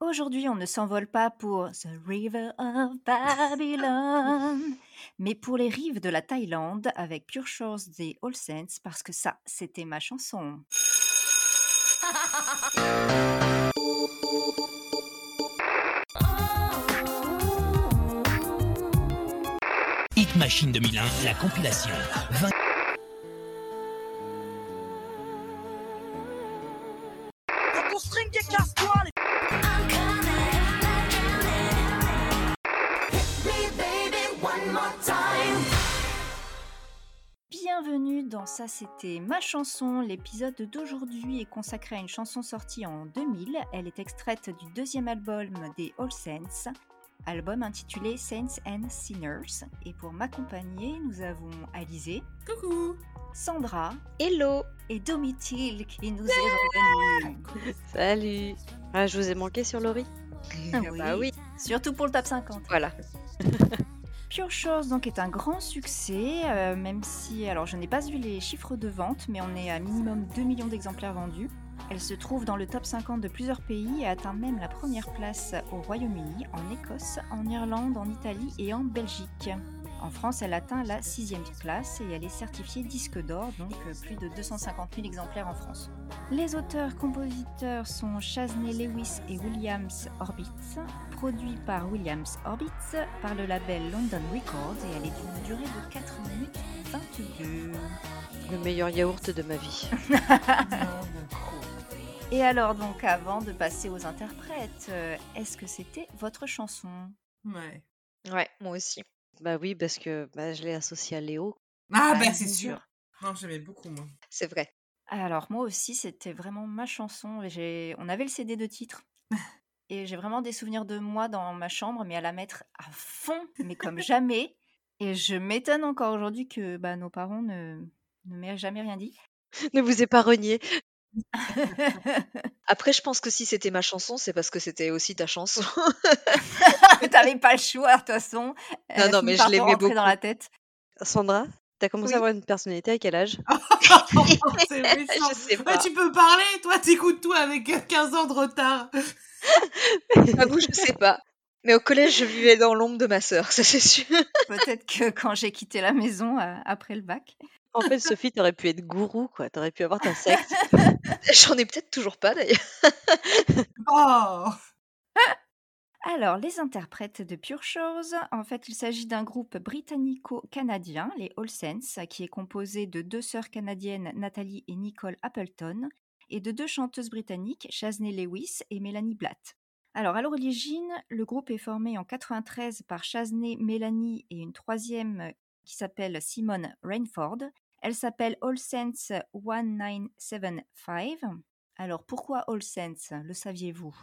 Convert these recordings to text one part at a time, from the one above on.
Aujourd'hui, on ne s'envole pas pour The River of Babylon, mais pour les rives de la Thaïlande avec Pure Shores des All Saints parce que ça, c'était ma chanson. Hit Machine 2001, la compilation. 20 Ça c'était ma chanson. L'épisode d'aujourd'hui est consacré à une chanson sortie en 2000. Elle est extraite du deuxième album des All Saints, album intitulé Saints and Sinners. Et pour m'accompagner, nous avons Alizé, Coucou Sandra Hello et Domitil qui nous est revenu. Salut ah, Je vous ai manqué sur Laurie Ah Bah oui, Surtout pour le top 50. voilà. Pure Chose donc est un grand succès, euh, même si alors je n'ai pas vu les chiffres de vente, mais on est à minimum 2 millions d'exemplaires vendus. Elle se trouve dans le top 50 de plusieurs pays et atteint même la première place au Royaume-Uni, en Écosse, en Irlande, en Italie et en Belgique. En France, elle atteint la sixième place et elle est certifiée disque d'or, donc euh, plus de 250 000 exemplaires en France. Les auteurs-compositeurs sont Shaznay Lewis et Williams Orbitz, produit par Williams Orbitz par le label London Records et elle est d'une durée de 4 minutes 22. Le meilleur yaourt de ma vie. Et alors donc avant de passer aux interprètes, euh, est-ce que c'était votre chanson? Ouais. Ouais, moi aussi. Bah oui, parce que bah, je l'ai associé à Léo. Ah, Ah, bah c'est sûr sûr. Non, j'aimais beaucoup, moi. C'est vrai. Alors moi aussi c'était vraiment ma chanson. On avait le CD de titre. Et j'ai vraiment des souvenirs de moi dans ma chambre, mais à la mettre à fond, mais comme jamais. Et je m'étonne encore aujourd'hui que bah, nos parents ne, ne m'aient jamais rien dit. Ne vous ai pas renié. Après, je pense que si c'était ma chanson, c'est parce que c'était aussi ta chanson. T'avais pas le choix, de toute façon. Elle a non, fini mais par je te l'aimais rentrer dans beaucoup. la tête? Sandra, t'as commencé Oui. à avoir une personnalité à quel âge? C'est méchant. Je sais Ouais, pas. tu peux parler, toi, t'écoutes tout avec 15 ans de retard. J'avoue, je sais pas. Mais au collège, je vivais dans l'ombre de ma sœur, ça c'est sûr. Peut-être que quand j'ai quitté la maison euh, après le bac. En fait, Sophie, t'aurais pu être gourou, quoi. T'aurais pu avoir ta secte. J'en ai peut-être toujours pas d'ailleurs. Oh Alors, les interprètes de Pure Chose, en fait, il s'agit d'un groupe britannico-canadien, les All Saints, qui est composé de deux sœurs canadiennes, Nathalie et Nicole Appleton, et de deux chanteuses britanniques, Shaznay Lewis et Melanie Blatt. Alors, à l'origine, le groupe est formé en 93 par Shaznay, Melanie et une troisième qui s'appelle Simone Rainford. Elle s'appelle All Saints 1975. Alors, pourquoi All Saints Le saviez-vous?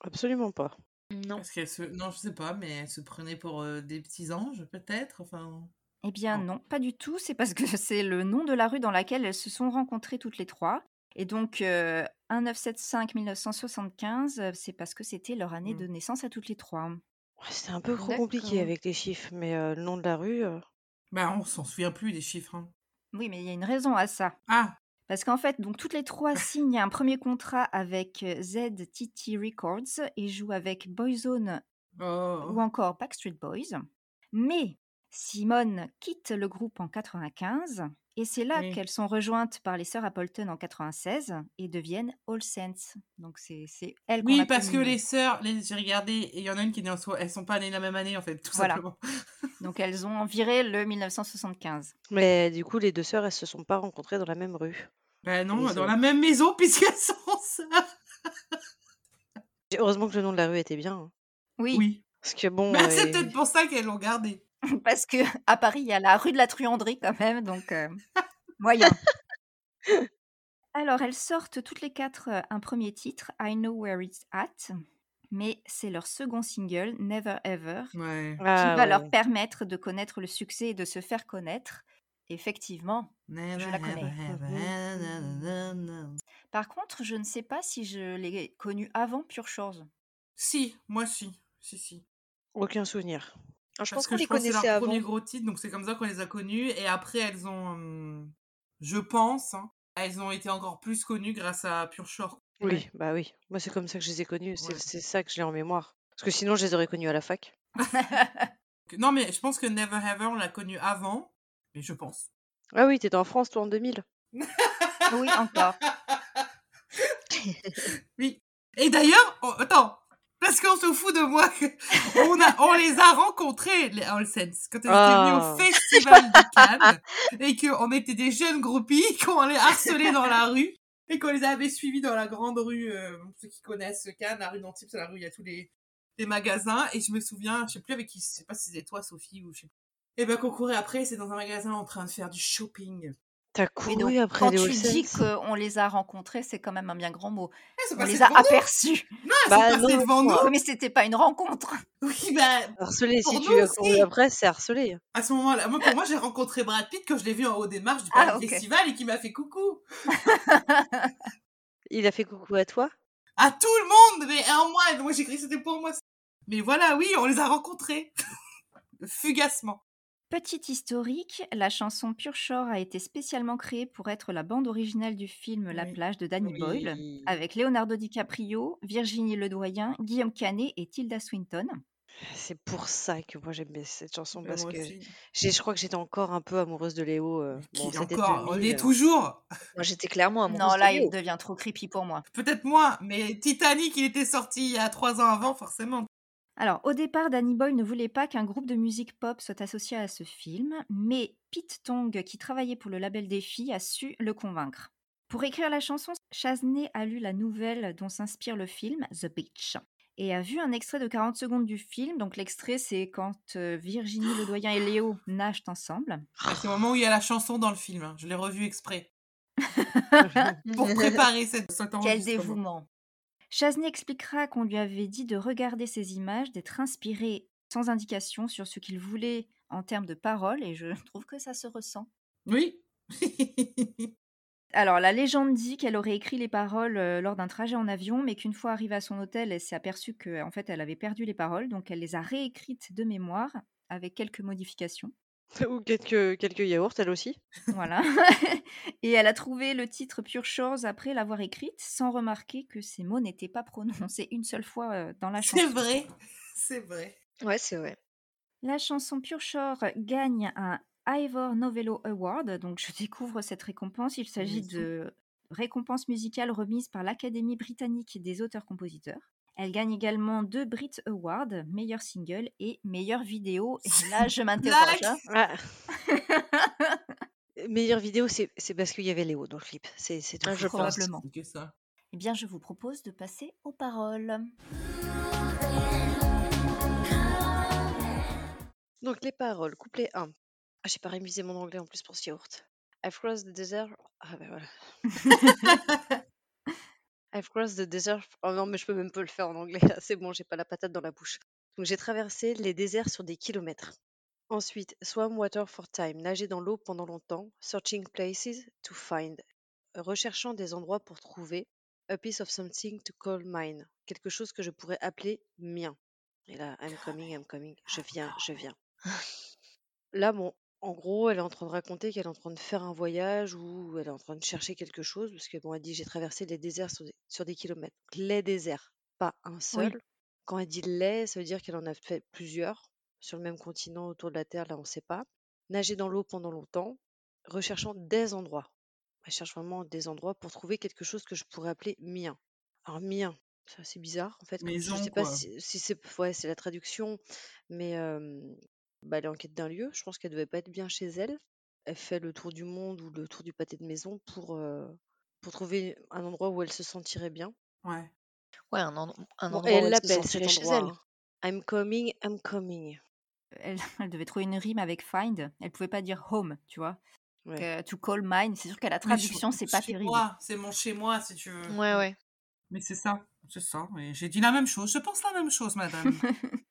Absolument pas. Non. Parce qu'elle se... Non, je sais pas, mais elle se prenait pour euh, des petits anges, peut-être Enfin... Eh bien Non. pas du tout. C'est parce que c'est le nom de la rue dans laquelle elles se sont rencontrées toutes les trois. Et donc, euh, 1975-1975, euh, c'est parce que c'était leur année Mm. de naissance à toutes les trois. Ouais, C'était un peu trop compliqué avec les chiffres, mais euh, le nom de la rue. euh, Bah, on s'en souvient plus des chiffres. hein. Oui, mais il y a une raison à ça. Ah Parce qu'en fait, donc toutes les trois signent un premier contrat avec euh, ZTT Records et jouent avec Boyzone oh. ou encore Backstreet Boys. Mais Simone quitte le groupe en 95 et c'est là Oui. qu'elles sont rejointes par les sœurs Appleton en 96 et deviennent All Saints. Donc c'est c'est elles qu'on Oui, a parce que les sœurs, les... j'ai regardé, et il y en a une qui est née en soi, elles sont pas nées la même année, en fait, tout Voilà. simplement. Donc elles ont viré le 1975. Mais du coup, les deux sœurs, elles se sont pas rencontrées dans la même rue. Bah non, dans ont- la même maison, puisqu'elles sont sœurs. Heureusement que le nom de la rue était bien. hein. Oui, Oui. Parce que bon. Euh, c'est peut-être pour ça qu'elles l'ont gardé. parce que à Paris, il y a la rue de la Truanderie quand même, donc euh, moyen. Alors, elles sortent toutes les quatre euh, un premier titre, I Know Where It's At, mais c'est leur second single, Never Ever, Ouais. qui ah, va leur permettre de connaître le succès et de se faire connaître. Effectivement. Never, la connais. Par contre, je ne sais pas si je l'ai connue avant Pure Chose. Si, moi si. Si, si. Aucun souvenir. Alors, je Parce pense qu'on que les que c'est connaissait leur avant. premier gros titre, donc c'est comme ça qu'on les a connus. Et après, elles ont, je pense, hein, elles ont été encore plus connues grâce à Pure Shore. Oui, Ouais. bah oui. Moi, c'est comme ça que je les ai connus. C'est Ouais. c'est ça que je l'ai en mémoire. Parce que sinon, je les aurais connus à la fac. Non, mais je pense que Never Ever, on l'a connu avant. Mais je pense. Ah oui, t'étais en France, toi, en 2000. oui, encore. Oui. Et d'ailleurs, oh, attends, parce qu'on se fout de moi, on, a, on les a rencontrés, les All Sense, quand ils étaient venus au Festival de Cannes, et qu'on était des jeunes groupies, qu'on les harcelait dans la rue, et qu'on les avait suivis dans la grande rue, euh, ceux qui connaissent Cannes, la rue d'Antibes, c'est la rue, où il y a tous les, les magasins, et je me souviens, je sais plus avec qui, je sais pas si c'était toi, Sophie, ou je sais plus. Et ben qu'on courait après, c'est dans un magasin en train de faire du shopping. T'as Mais couru donc, après quand les tu dis qu'on les a rencontrés, c'est quand même un bien grand mot. Eh, On les a devant nous. aperçus. Non, elles Bah sont passées non, devant nous. Oui, mais c'était pas une rencontre. Oui, ben, Harcelé, Pour si nous tu as couru aussi. après, c'est harcelé. À ce moment-là, moi, pour moi, j'ai rencontré Brad Pitt quand je l'ai vu en haut des marches du Ah, ok. Festival et qui m'a fait coucou. Il a fait coucou à toi? À tout le monde, mais en moi. Moi, j'ai cru que c'était pour moi. Mais voilà, oui, on les a rencontrés. Fugacement. Petite historique, la chanson Pure Shore a été spécialement créée pour être la bande originale du film La Oui. plage de Danny Oui. Boyle, avec Leonardo DiCaprio, Virginie Ledoyen, Guillaume Canet et Tilda Swinton. C'est pour ça que moi j'aime bien cette chanson Mais parce moi que je crois que j'étais encore un peu amoureuse de Léo. euh, bon, Qui c'était encore On 2000, l'est euh. toujours. Moi, j'étais clairement amoureuse Non, de là, Léo. il devient trop creepy pour moi. Peut-être moins, mais Titanic, il était sorti il y a trois ans avant, forcément. Alors, au départ, Danny Boyle ne voulait pas qu'un groupe de musique pop soit associé à ce film, mais Pete Tong, qui travaillait pour le label Défi, a su le convaincre. Pour écrire la chanson, Chazné a lu la nouvelle dont s'inspire le film, The Beach, et a vu un extrait de 40 secondes du film. Donc, l'extrait, c'est quand euh, Virginie Ledoyen et Léo nagent ensemble. Ah, C'est au moment où il y a la chanson dans le film. hein. Je l'ai revu exprès. Pour préparer cette, cet Quel dévouement Chazné expliquera qu'on lui avait dit de regarder ces images, d'être inspiré sans indication sur ce qu'il voulait en termes de paroles, et je trouve que ça se ressent. Oui. Alors, la légende dit qu'elle aurait écrit les paroles euh, lors d'un trajet en avion, mais qu'une fois arrivée à son hôtel, elle s'est aperçue qu'en fait, elle avait perdu les paroles, donc elle les a réécrites de mémoire avec quelques modifications. Ou quelques, quelques yaourts, elle aussi. Voilà. Et elle a trouvé le titre Pure Shores après l'avoir écrite, sans remarquer que ces mots n'étaient pas prononcés une seule fois euh, dans la chanson. C'est vrai. C'est vrai. Ouais, c'est vrai. La chanson Pure Shore gagne un Ivor Novello Award, donc je découvre cette récompense. Il s'agit de récompense musicale remise par l'Académie britannique des auteurs-compositeurs. Elle gagne également deux Brit Awards, meilleur single et meilleure vidéo. Et là, je m'interroge. Hein. Ah. Meilleure vidéo, c'est c'est parce qu'il y avait Léo dans le clip. C'est tout. Ah, je. Probablement. C'est que ça. Eh bien, je vous propose de passer aux paroles. Donc les paroles, couplet 1. Ah, j'ai pas révisé mon anglais en plus pour ce yaourt. I've crossed the desert. Ah ben voilà. I've crossed the desert. Oh non, mais je peux même pas le faire en anglais. là. C'est bon, j'ai pas la patate dans la bouche. Donc j'ai traversé les déserts sur des kilomètres. Ensuite, swam water for time, nager dans l'eau pendant longtemps, searching places to find, recherchant des endroits pour trouver, a piece of something to call mine, quelque chose que je pourrais appeler mien. Et là, I'm coming, I'm coming, je viens, je viens. Là, bon, en gros, elle est en train de raconter qu'elle est en train de faire un voyage ou elle est en train de chercher quelque chose, parce que bon, elle dit j'ai traversé les déserts sur des, sur des kilomètres. Donc, les déserts, pas un seul. Quand elle dit les, ça veut dire qu'elle en a fait plusieurs sur le même continent autour de la Terre, là on ne sait pas. Nager dans l'eau pendant longtemps, recherchant des endroits. Elle cherche vraiment des endroits pour trouver quelque chose que je pourrais appeler mien. Alors mien, c'est assez bizarre en fait. comme- Maison, je sais pas quoi. si, si c'est ouais, c'est la traduction, mais euh, bah, elle est en quête d'un lieu. Je pense qu'elle devait pas être bien chez elle. Elle fait le tour du monde ou le tour du pâté de maison pour, euh, pour trouver un endroit où elle se sentirait bien. Ouais. Ouais, un, en- un Bon, endroit où elle elle se l'appelle cet sentirait chez endroit. elle. hein. I'm coming, I'm coming. Elle, elle devait trouver une rime avec find. Elle pouvait pas dire home, tu vois. Ouais. Euh, to call mine, c'est sûr qu'à la Oui, traduction, chez- c'est pas chez terrible. moi, C'est mon chez moi, si tu veux. Ouais, ouais. Mais c'est ça. C'est ça. J'ai dit la même chose. Je pense la même chose, madame.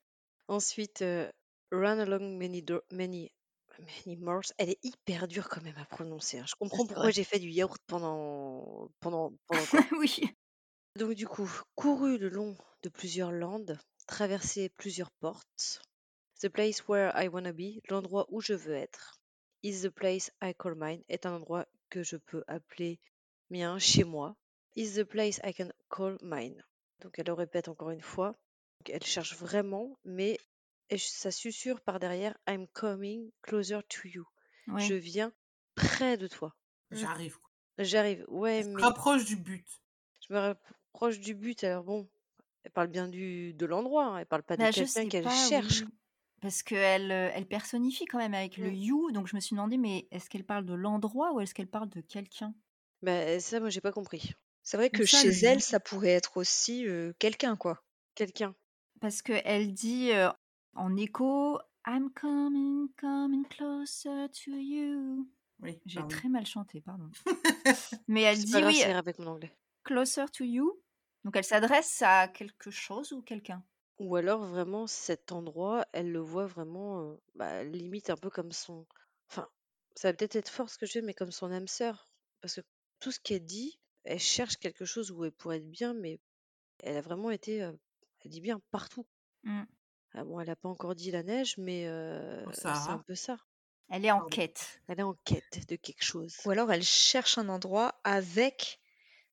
Ensuite, euh, Run along many, do- many, many moors. Elle est hyper dure quand même à prononcer. hein. Je comprends pourquoi j'ai fait du yaourt pendant, pendant, pendant quoi. oui. Donc du coup, couru le long de plusieurs landes, traversé plusieurs portes. The place where I wanna be, l'endroit où je veux être. Is the place I call mine, est un endroit que je peux appeler mien, chez moi. Is the place I can call mine. Donc elle le répète encore une fois. Donc, elle cherche vraiment, mais elle- ça susurre par derrière I'm coming closer to you. Ouais. Je viens près de toi. J'arrive. J'arrive. Ouais, mais rapproche du but. je me rapproche du but. Alors bon, elle parle bien du de l'endroit. hein, Elle parle pas de Bah, je quelqu'un qu'elle cherche. oui. Parce qu'elle elle personnifie quand même avec le Mm. you, donc je me suis demandé, mais est-ce qu'elle parle de l'endroit ou est-ce qu'elle parle de quelqu'un? Bah, ça, moi, j'ai pas compris. C'est vrai que ça, chez le elle, ça pourrait être aussi euh, quelqu'un, quoi. Quelqu'un. Parce qu'elle dit euh, en écho I'm coming, coming closer to you. Oui, J'ai très mal chanté, pardon. Mais elle dit pas oui, avec mon anglais. closer to you. Donc elle s'adresse à quelque chose ou quelqu'un. Ou alors vraiment cet endroit, elle le voit vraiment, euh, bah, limite un peu comme son. Enfin, ça va peut-être être fort ce que je dis, mais comme son âme sœur. Parce que tout ce qu'elle dit, elle cherche quelque chose où elle pourrait être bien, mais elle a vraiment été, euh, elle dit bien partout. Mm. Ah bon, elle n'a pas encore dit la neige, mais euh, c'est un peu ça. Elle est en quête. Elle est en quête de quelque chose. Ou alors elle cherche un endroit avec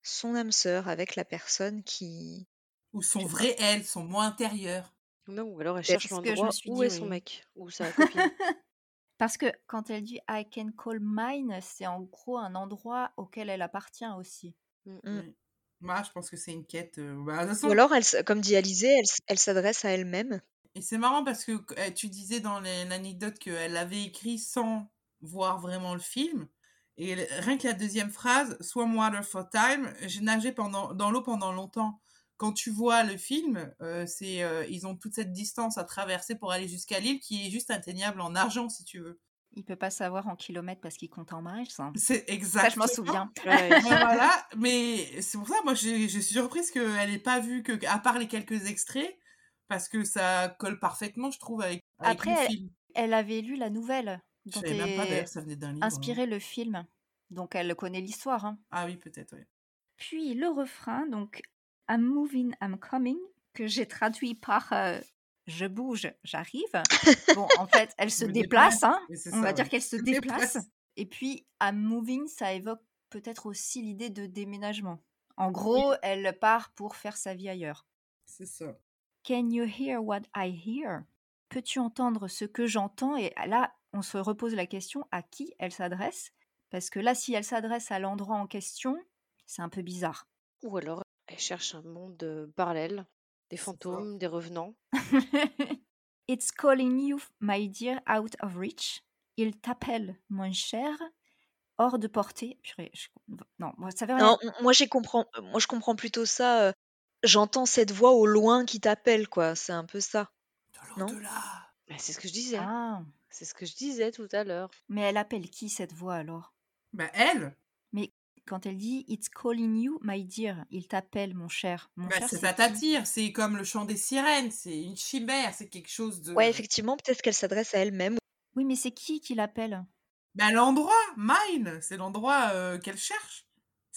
son âme sœur, avec la personne qui... Ou son vrai elle, son moi intérieur. Non, ou alors elle cherche l'endroit où dit, est son mec, ou sa copine. Parce que quand elle dit I can call mine, c'est en gros un endroit auquel elle appartient aussi. Mm. Mm. Oui. Moi, je pense que c'est une quête. euh, bah, Ou alors, elle, comme dit Alizé, elle, elle s'adresse à elle-même. Et c'est marrant parce que euh, tu disais dans l'anecdote qu'elle avait écrit sans voir vraiment le film. Et rien que la deuxième phrase, Swam water for time, j'ai nagé pendant, dans l'eau pendant longtemps. Quand tu vois le film, euh, c'est euh, ils ont toute cette distance à traverser pour aller jusqu'à l'île qui est juste atteignable en argent si tu veux. Il peut pas savoir en kilomètres parce qu'il compte en miles. hein. C'est Ça, exact. je m'en souviens. Ouais. Voilà, mais c'est pour ça, moi, je suis surprise qu'elle n'ait pas vu que, à part les quelques extraits, parce que ça colle parfaitement, je trouve, avec, avec Après, le elle, film. elle avait lu la nouvelle Je savais même pas d'ailleurs, ça venait d'un livre. hein. inspiré le film. Donc elle connaît l'histoire. hein. Ah oui, peut-être, oui. Puis le refrain, donc I'm moving, I'm coming, que j'ai traduit par euh, je bouge, j'arrive. Bon, en fait, elle se déplace, déplace. hein. On va dire qu'elle se déplace. Et puis I'm moving, ça évoque peut-être aussi l'idée de déménagement. En gros, elle part pour faire sa vie ailleurs. C'est ça. Can you hear what I hear? Peux-tu entendre ce que j'entends? Et là, on se repose la question à qui elle s'adresse? Parce que là, si elle s'adresse à l'endroit en question, c'est un peu bizarre. Ou alors elle cherche un monde euh, parallèle, des fantômes, des revenants. It's calling you, my dear, out of reach. Il t'appelle, mon cher, hors de portée. Purée, je- Non, moi, ça veut rien. Non, moi, j'ai comprends, moi, je comprends plutôt ça. J'entends cette voix au loin qui t'appelle, quoi. C'est un peu ça. De Non? l'au-delà. Bah, c'est ce que je disais. Ah, C'est ce que je disais tout à l'heure. mais elle appelle qui cette voix alors? Bah, elle, Mais quand elle dit It's calling you, my dear, il t'appelle, mon cher. Mon bah, cher, c'est ça qui? t'attire. C'est comme le chant des sirènes. C'est une chimère. C'est quelque chose de. Ouais, effectivement, peut-être qu'elle s'adresse à elle-même. Oui, mais c'est qui qui l'appelle? Bah, l'endroit, mine, c'est l'endroit euh, qu'elle cherche.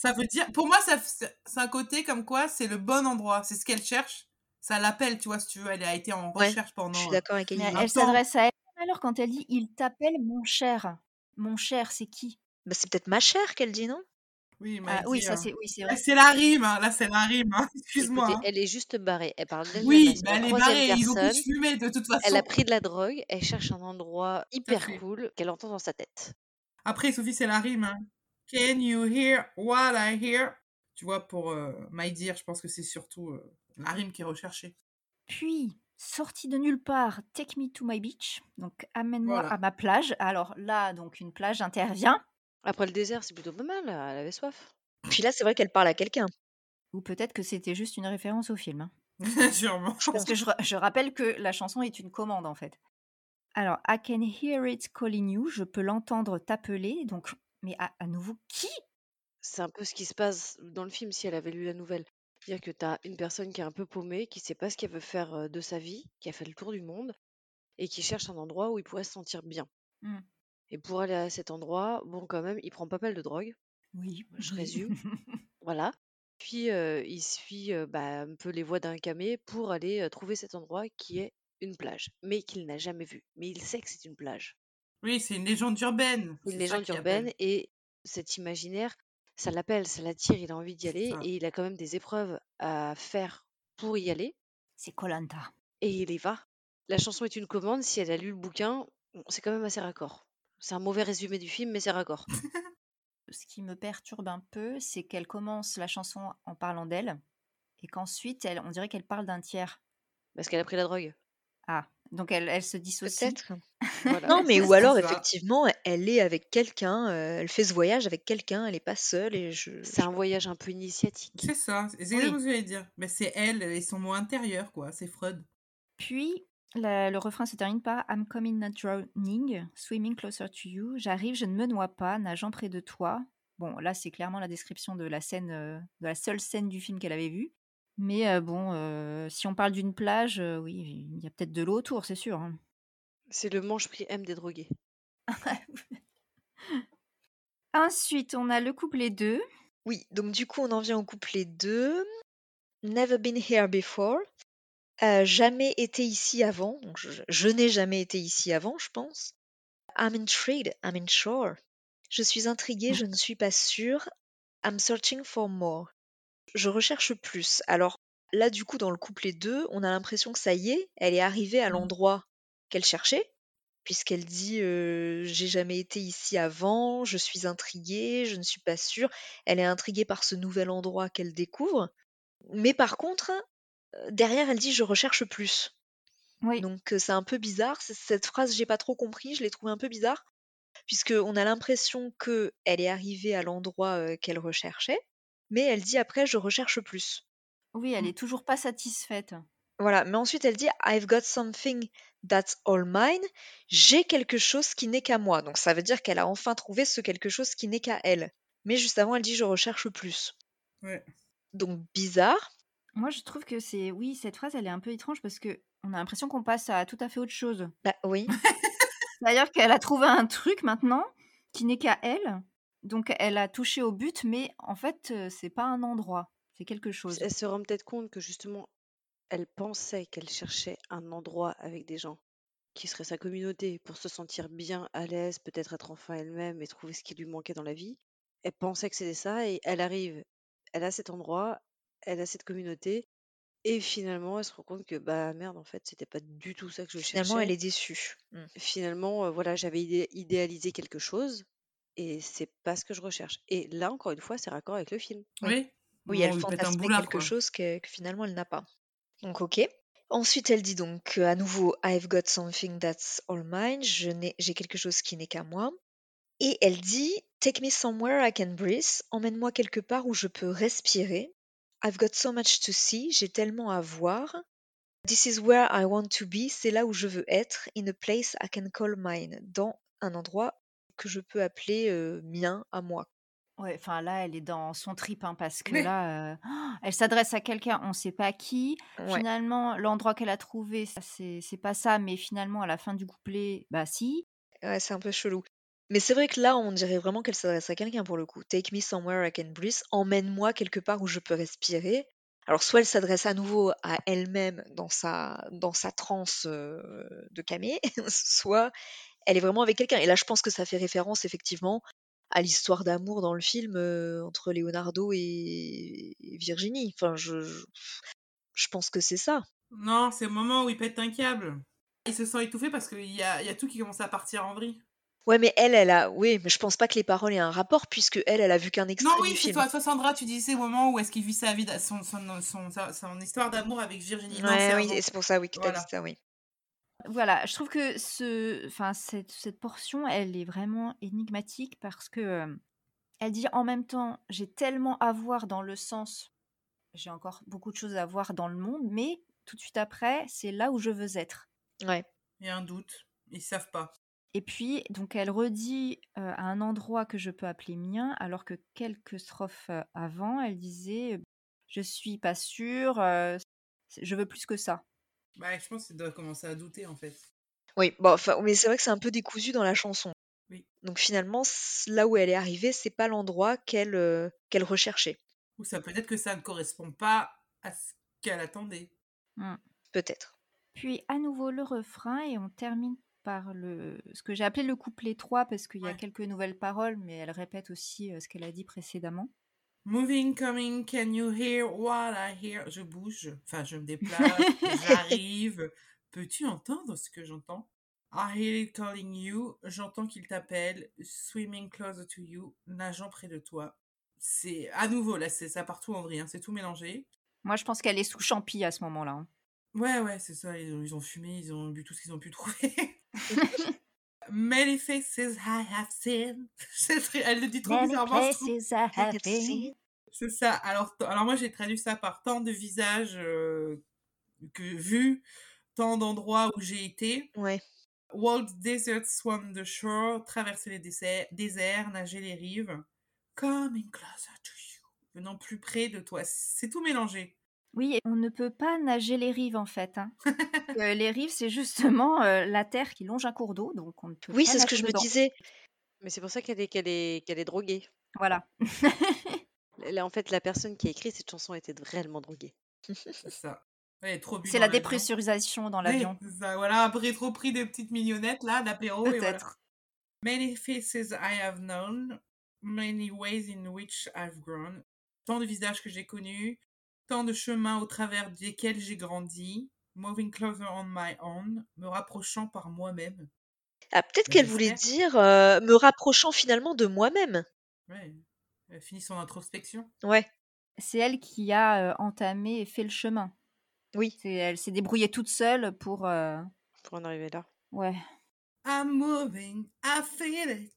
Ça veut dire, pour moi, ça, c'est un côté comme quoi c'est le bon endroit. C'est ce qu'elle cherche. Ça l'appelle, tu vois, si tu veux. Elle a été en Ouais, recherche je pendant. suis euh, d'accord avec Mais un elle temps. s'adresse à elle. Alors, quand elle dit Il t'appelle, mon cher. Mon cher, c'est qui? Bah, c'est peut-être ma chère qu'elle dit, non? Oui, Ah m'a oui, dit. ça euh, c'est oui, vrai. la rime. hein. Là, c'est la rime. hein. Excuse-moi. Hein. elle est juste barrée. Elle parle d'elle-même. Oui, Elle se bah, elle est barrée. Ils ont personne. tous fumé de toute Elle a façon. pris de la drogue. Elle cherche un endroit hyper cool qu'elle entend dans sa tête. Après, Sophie, c'est la rime. Can you hear what I hear? Tu vois, pour euh, My Dear, je pense que c'est surtout euh, la rime qui est recherchée. Puis, sortie de nulle part, Take me to my beach. Donc, amène-moi Voilà. à ma plage. Alors là, donc une plage intervient. Après le désert, c'est plutôt pas mal. Elle avait soif. Puis là, c'est vrai qu'elle parle à quelqu'un. Ou peut-être que c'était juste une référence au film. hein. Sûrement. Parce que je, je rappelle que la chanson est une commande en fait. Alors, I can hear it calling you. Je peux l'entendre t'appeler. Donc, mais à, à nouveau, qui? C'est un peu ce qui se passe dans le film si elle avait lu la nouvelle. C'est-à-dire que tu as une personne qui est un peu paumée, qui sait pas ce qu'elle veut faire de sa vie, qui a fait le tour du monde et qui cherche un endroit où il pourrait se sentir bien. Hmm. Et pour aller à cet endroit, bon, quand même, il prend pas mal de drogue. Oui, Je résume. Voilà. Puis euh, il suit euh, bah, un peu les voies d'un camé pour aller euh, trouver cet endroit qui est une plage, mais qu'il n'a jamais vu. Mais il sait que c'est une plage. Oui, c'est une légende urbaine. Une légende urbaine et cet imaginaire Ça l'appelle, ça l'attire, il a envie d'y aller et il a quand même des épreuves à faire pour y aller C'est Colanta. et il y va. La chanson est une commande, si elle a lu le bouquin, c'est quand même assez raccord. C'est un mauvais résumé du film, mais c'est raccord. Ce qui me perturbe un peu, c'est qu'elle commence la chanson en parlant d'elle et qu'ensuite, elle, on dirait qu'elle parle d'un tiers. Parce qu'elle a pris la drogue. Ah, donc elle, elle se dissocie. Peut-être. Voilà. Non, mais ou alors effectivement, elle est avec quelqu'un, euh, elle fait ce voyage avec quelqu'un, elle est pas seule et je. C'est un voyage un peu initiatique. C'est ça, c'est Oui. ce que j'allais dire. Mais c'est elle et son mot intérieur, quoi. C'est Freud. Puis, la- le refrain se termine par I'm coming not drowning, swimming closer to you. J'arrive, je ne me noie pas, nageant près de toi. Bon, là, c'est clairement la description de la scène, euh, de la seule scène du film qu'elle avait vue. Mais euh, bon, euh, si on parle d'une plage, euh, oui, il y a peut-être de l'eau autour, c'est sûr. hein. C'est le manche prix M des drogués. Ensuite, on a le couplet 2. Oui, donc du coup, on en vient au couplet 2. Never been here before. Euh, jamais été ici avant. Donc, je je n'ai jamais été ici avant, je pense. I'm intrigued, I'm unsure. Je suis intriguée, je ne suis pas sûre. I'm searching for more. Je recherche plus. Alors là, du coup, dans le couplet 2, on a l'impression que ça y est, elle est arrivée à Mm. l'endroit qu'elle cherchait, puisqu'elle dit euh, J'ai jamais été ici avant, je suis intriguée, je ne suis pas sûre. Elle est intriguée par ce nouvel endroit qu'elle découvre. Mais par contre, derrière, elle dit Je recherche plus. Oui, Donc c'est un peu bizarre. Cette phrase, j'ai pas trop compris, je l'ai trouvée un peu bizarre, puisqu'on a l'impression que elle est arrivée à l'endroit euh, qu'elle recherchait, mais elle dit après je recherche plus. oui, elle est toujours pas satisfaite. Voilà, mais ensuite elle dit I've got something that's all mine. J'ai quelque chose qui n'est qu'à moi. Donc ça veut dire qu'elle a enfin trouvé ce quelque chose qui n'est qu'à elle. Mais juste avant, elle dit je recherche plus. Ouais. Donc bizarre. Moi, je trouve que c'est. Oui, cette phrase, elle est un peu étrange parce que on a l'impression qu'on passe à tout à fait autre chose. Bah oui. D'ailleurs, qu'elle a trouvé un truc maintenant qui n'est qu'à elle. Donc, elle a touché au but, mais en fait, c'est pas un endroit, c'est quelque chose. Elle se rend peut-être compte que justement, elle pensait qu'elle cherchait un endroit avec des gens qui seraient sa communauté pour se sentir bien à l'aise, peut-être être enfin elle-même et trouver ce qui lui manquait dans la vie. Elle pensait que c'était ça et elle arrive, elle a cet endroit, elle a cette communauté et finalement elle se rend compte que bah merde en fait c'était pas du tout ça que je Finalement, elle cherchais. est déçue. Mm. Finalement euh, voilà j'avais idé- idéalisé quelque chose et c'est pas ce que je recherche. Et là encore une fois c'est raccord avec le film. Oui. Oui, Bon, elle boulard, quelque quoi. chose que, que finalement elle n'a pas. Donc ok. Ensuite, elle dit donc euh, à nouveau I've got something that's all mine. Je n'ai, j'ai quelque chose qui n'est qu'à moi. Et elle dit Take me somewhere I can breathe. Emmène-moi quelque part où je peux respirer. I've got so much to see. J'ai tellement à voir. This is where I want to be. C'est là où je veux être. In a place I can call mine. Dans un endroit que je peux appeler euh, mien à moi. Ouais, enfin là, elle est dans son trip, hein, parce que Oui. là, euh, elle s'adresse à quelqu'un, on sait pas qui. Ouais. Finalement, l'endroit qu'elle a trouvé, c'est c'est pas ça, mais finalement, à la fin du couplet, bah si. Ouais, c'est un peu chelou. Mais c'est vrai que là, on dirait vraiment qu'elle s'adresse à quelqu'un pour le coup. Take me somewhere I can breathe. Emmène-moi quelque part où je peux respirer. Alors, soit elle s'adresse à nouveau à elle-même dans sa, dans sa transe euh, de camé, soit elle est vraiment avec quelqu'un. Et là, je pense que ça fait référence effectivement à l'histoire d'amour dans le film euh, entre Leonardo et et Virginie. Enfin, je, je, je pense que c'est ça. Non, c'est le moment où il pète un câble. Il se sent étouffé parce qu'il y y a tout qui commence à partir en vrille. Ouais, mais elle, elle a. Oui, mais je pense pas que les paroles aient un rapport puisque elle, elle a vu qu'un extrait Non, oui, c'est toi, toi, Sandra, tu disais au moment où est-ce qu'il vit sa vie, son, son, son, histoire d'amour avec Virginie. Non, Ouais, c'est oui, c'est pour ça, oui, que Voilà. dit ça, oui. Voilà, je trouve que ce, enfin, cette, cette portion, elle est vraiment énigmatique parce que euh, elle dit en même temps, j'ai tellement à voir dans le sens, j'ai encore beaucoup de choses à voir dans le monde, mais tout de suite après, c'est là où je veux être. Ouais. Il y a un doute. Ils savent pas. Et puis, donc, elle redit euh, à un endroit que je peux appeler mien, alors que quelques strophes avant, elle disait Je suis pas sûre, euh, je veux plus que ça. Bah, je pense qu'il doit commencer à douter, en fait. Oui, bon, mais c'est vrai que c'est un peu décousu dans la chanson. Oui. Donc finalement, là où elle est arrivée, c'est pas l'endroit qu'elle euh, qu'elle recherchait. Ou ça peut être que ça ne correspond pas à ce qu'elle attendait. Hmm. Peut-être. Puis, à nouveau, le refrain, et on termine par le ce que j'ai appelé le couplet 3 parce qu'il y a quelques nouvelles paroles, mais elle répète aussi euh, ce qu'elle a dit précédemment. Moving, coming, can you hear what I hear? Je bouge, enfin je me déplace, j'arrive. Peux-tu entendre ce que j'entends? I hear it calling you. J'entends qu'il t'appelle. Swimming closer to you. Nageant près de toi. C'est à nouveau là, c'est ça partout en vrille, hein, c'est tout mélangé. Moi, je pense qu'elle est sous champi à ce moment-là. hein. Ouais, ouais, c'est ça. Ils ont, ils ont fumé, ils ont bu tout ce qu'ils ont pu trouver. Many faces I have seen. Elle le dit trop Many bizarrement. C'est ça. Alors, alors moi, j'ai traduit ça par tant de visages euh, que vu, tant d'endroits où j'ai été. Ouais. Walk deserts, swam the shore, traverser les déserts, déserts, nager les rives. Coming closer to you. Venant plus près de toi. C'est tout mélangé. Oui, on ne peut pas nager les rives en fait. hein. Euh, les rives, c'est justement euh, la terre qui longe un cours d'eau, donc on ne peut Oui, pas c'est ce que je me disais. Mais c'est pour ça qu'elle est, qu'elle est, qu'elle est droguée. Voilà. Là, en fait, la personne qui a écrit cette chanson était réellement droguée. C'est ça. Ouais, trop bu c'est la dépressurisation dans Oui, l'avion. c'est ça, voilà, après trop pris des petites mignonnettes là, d'apéro. et voilà. Peut-être. Many faces I have known, many ways in which I've grown. Tant de visages que j'ai connus, tant de chemins au travers desquels j'ai grandi. Moving closer on my own, me rapprochant par moi-même. Ah, peut-être qu'elle voulait dire euh, me rapprochant finalement de moi-même. Ouais, elle finit son introspection. Ouais, C'est elle qui a euh, entamé et fait le chemin. oui. C'est- Elle s'est débrouillée toute seule pour. euh, Pour en arriver là. Ouais. I'm moving, I feel it.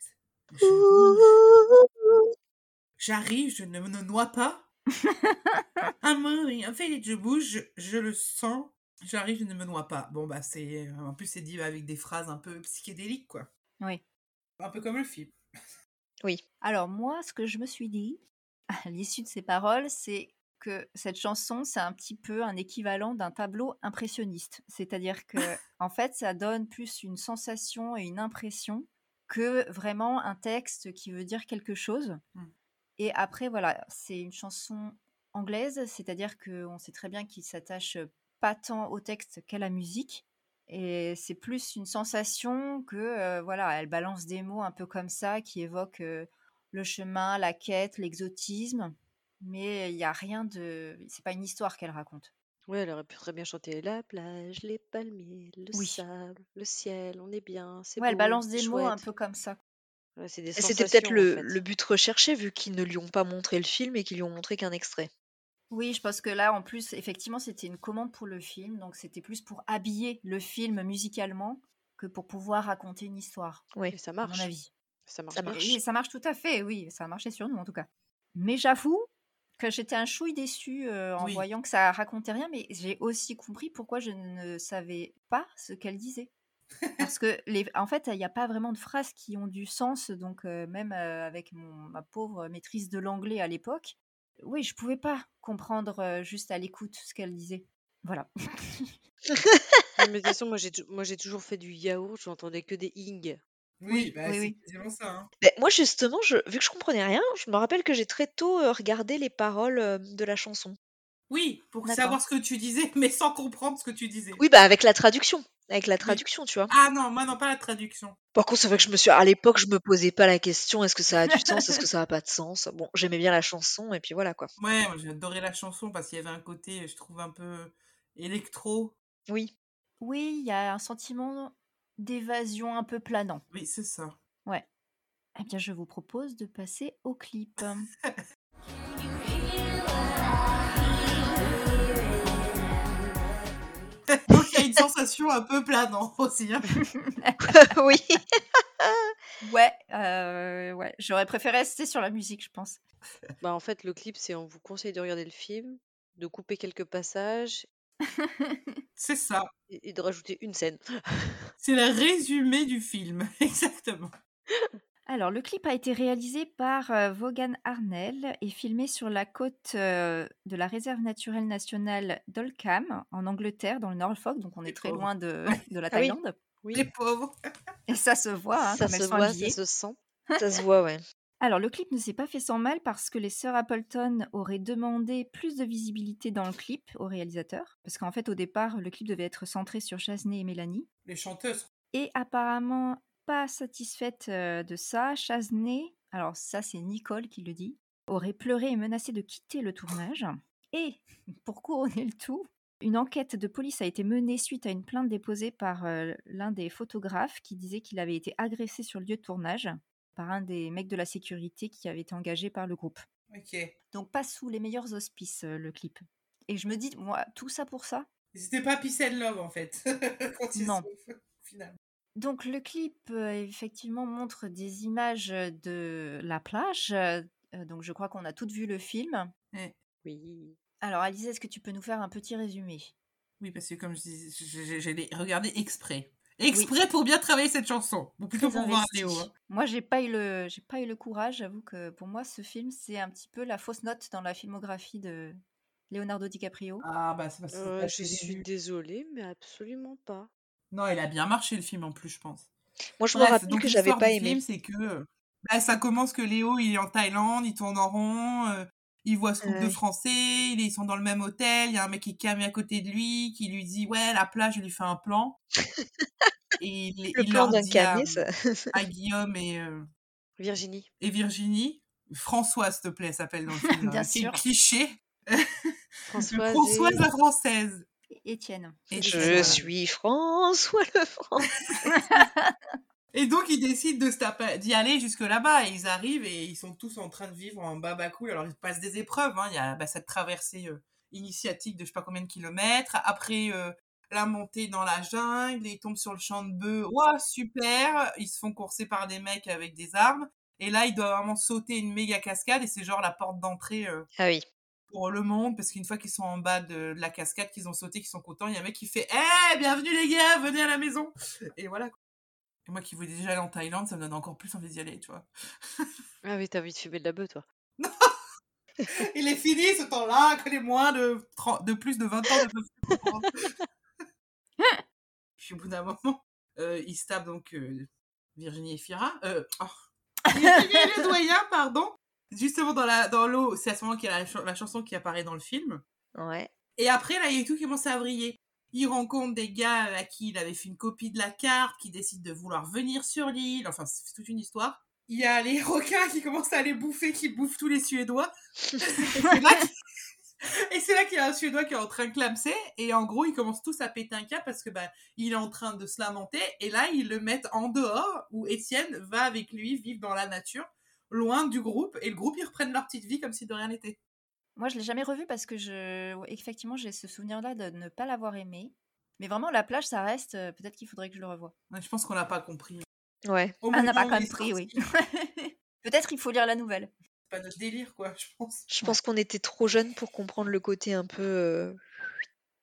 J'arrive, je ne me noie pas. I'm moving, I feel it. Je bouge, je, je le sens. J'arrive, je ne me noie pas. Bon, bah, c'est. En plus, c'est dit avec des phrases un peu psychédéliques, quoi. Oui. Un peu comme le film. Oui. Alors moi, ce que je me suis dit à l'issue de ces paroles, c'est que cette chanson, c'est un petit peu un équivalent d'un tableau impressionniste. C'est-à-dire que, en fait, ça donne plus une sensation et une impression que vraiment un texte qui veut dire quelque chose. Mm. Et après, voilà, c'est une chanson anglaise, c'est-à-dire qu'on sait très bien qu'il s'attache pas tant au texte qu'à la musique. Et c'est plus une sensation que, euh, voilà, elle balance des mots un peu comme ça qui évoquent euh, le chemin, la quête, l'exotisme. Mais il n'y a rien de. C'est pas une histoire qu'elle raconte. Ouais, elle aurait pu très bien chanter la plage, les palmiers, le Oui. sable, le ciel, on est bien, c'est Ouais, elle balance des mots un peu comme ça. Ouais, c'est des Et C'était peut-être sensations, en le, fait. le but recherché vu qu'ils ne lui ont pas montré le film et qu'ils lui ont montré qu'un extrait. Oui, je pense que là, en plus, effectivement, c'était une commande pour le film. Donc, c'était plus pour habiller le film musicalement que pour pouvoir raconter une histoire, Oui. Et ça à mon marche. avis. Ça marche Ça marche. Oui, ça marche tout à fait, oui, ça a marché sur nous en tout cas. Mais j'avoue que j'étais un chouille déçue euh, en Oui. voyant que ça racontait rien, mais j'ai aussi compris pourquoi je ne savais pas ce qu'elle disait. Parce que, les, en fait, il n'y a pas vraiment de phrases qui ont du sens, donc euh, même euh, avec mon, ma pauvre maîtrise de l'anglais à l'époque, oui, je pouvais pas comprendre euh, juste à l'écoute ce qu'elle disait. Voilà. Mais de toute façon, moi j'ai tou- moi, j'ai toujours fait du yaourt, j'entendais que des ing. Oui, Oui, bah, oui, c'est oui. quasiment ça. Hein. Ben, moi justement, je, vu que je comprenais rien, je me rappelle que j'ai très tôt regardé les paroles de la chanson. Oui, pour savoir ce que tu disais, mais sans comprendre ce que tu disais. Oui, bah avec la traduction. Avec la traduction, tu vois. Ah non, moi non, pas la traduction. Par contre, c'est vrai que je me suis. À l'époque, je me posais pas la question est-ce que ça a du sens, est-ce que ça a pas de sens? Bon, j'aimais bien la chanson et puis voilà quoi. Ouais, moi j'ai adoré la chanson parce qu'il y avait un côté, je trouve, un peu électro. Oui. Oui, il y a un sentiment d'évasion un peu planant. Oui, c'est ça. Ouais. Eh bien, je vous propose de passer au clip. Donc il y a une sensation un peu planant aussi. hein. oui. Ouais, euh, ouais. J'aurais préféré rester sur la musique, je pense. Bah, en fait, le clip, c'est on vous conseille de regarder le film, de couper quelques passages C'est ça. et, et de rajouter une scène. C'est le résumé du film. Exactement. Alors, le clip a été réalisé par euh, Vaughan Arnell et filmé sur la côte euh, de la réserve naturelle nationale d'Olcam, en Angleterre, dans le Norfolk, donc on est très loin de, de la Ah oui. Thaïlande. Oui, Les pauvres. Et ça se voit, hein, ça comme se elles sont voit, habillées. ça se sent. Ça se voit, ouais. Alors, le clip ne s'est pas fait sans mal parce que les sœurs Appleton auraient demandé plus de visibilité dans le clip au réalisateur. Parce qu'en fait, au départ, le clip devait être centré sur Chasney et Mélanie. Les chanteuses. Et apparemment, pas satisfaite de ça, Chasney, alors ça c'est Nicole qui le dit, aurait pleuré et menacé de quitter le tournage. Et, pour couronner le tout, une enquête de police a été menée suite à une plainte déposée par euh, l'un des photographes qui disait qu'il avait été agressé sur le lieu de tournage par un des mecs de la sécurité qui avait été engagé par le groupe. Ok. Donc pas sous les meilleurs auspices euh, le clip. Et je me dis, moi, tout ça pour ça? C'était pas Peace and Love en fait. Quand ils Non. sont-. Donc le clip euh, effectivement montre des images de la plage. euh, donc je crois qu'on a toutes vu le film. Oui. Alors Alizé, est-ce que tu peux nous faire un petit résumé? Oui, parce que comme je dis, je- je- je l'ai regardé exprès. Exprès pour bien travailler cette chanson. Ou plutôt Très pour voir. Léo. hein. Moi, j'ai pas eu le, j'ai pas eu le courage. J'avoue que pour moi, ce film, c'est un petit peu la fausse note dans la filmographie de Leonardo DiCaprio. Ah bah c'est parce que c'est Euh, pas je suis désolée, mais absolument pas. Non, il a bien marché le film en plus, je pense. Moi, je me rappelle donc que j'avais pas aimé. film, c'est que bah, ça commence que Léo, il est en Thaïlande, il tourne en rond, euh, il voit ce groupe de. Français, ils sont dans le même hôtel, il y a un mec qui est camé à côté de lui, qui lui dit ouais la plage, il lui fait un plan. Et il, Le il plan leur dit à, camé, ça. à Guillaume et, euh, Virginie. et Virginie, François s'il te plaît, elle s'appelle dans le film. Bien hein, sûr. cliché. Françoise. Françoise et- la française. Étienne. Et Je voilà. suis François le Français. Et donc, ils décident de se d'y aller jusque là-bas. Et ils arrivent et ils sont tous en train de vivre en baba cool. Alors, ils passent des épreuves. hein. Il y a bah, cette traversée euh, initiatique de je sais pas combien de kilomètres. Après, euh, la montée dans la jungle. Ils tombent sur le champ de bœufs. Waouh, super Ils se font courser par des mecs avec des armes. Et là, ils doivent vraiment sauter une méga cascade. Et c'est genre la porte d'entrée euh, Ah oui. Pour le monde. Parce qu'une fois qu'ils sont en bas de, de la cascade, qu'ils ont sauté, qu'ils sont contents, il y a un mec qui fait Eh, bienvenue les gars, venez à la maison Et voilà. quoi. Et moi qui voulais déjà aller en Thaïlande, ça me donne encore plus envie d'y aller, tu vois. Ah oui, t'as envie de fumer de la bœuf, toi. Il est fini ce temps-là, que les moins de, 30 de plus de 20 ans ne peuvent. Puis au bout d'un moment, euh, il se tape donc euh, Virginie et Fira. Euh, oh. Virginie et le doyen, pardon. Justement dans la dans l'eau, c'est à ce moment qu'il y a la, ch- la chanson qui apparaît dans le film. Ouais. Et après, là, il y a tout qui commence à vriller. Il rencontre des gars à qui il avait fait une copie de la carte, qui décident de vouloir venir sur l'île. Enfin, c'est toute une histoire. Il y a les requins qui commencent à les bouffer, qui bouffent tous les Suédois. Et c'est là qu'il- y a un Suédois qui est en train de clamser. Et en gros, ils commencent tous à péter un câble parce que bah, il est en train de se lamenter. Et là, ils le mettent en dehors, où Étienne va avec lui vivre dans la nature, loin du groupe. Et le groupe, ils reprennent leur petite vie comme si de rien n'était. Moi, je l'ai jamais revu parce que je, effectivement, j'ai ce souvenir-là de ne pas l'avoir aimé. Mais vraiment, la plage, ça reste. euh, Peut-être qu'il faudrait que je le revoie. Ouais, Je pense qu'on l'a pas compris. Ouais. Au on n'a pas compris, oui. Peut-être il faut lire la nouvelle. c'est pas notre délire, quoi, je pense. Je pense qu'on était trop jeunes pour comprendre le côté un peu, euh,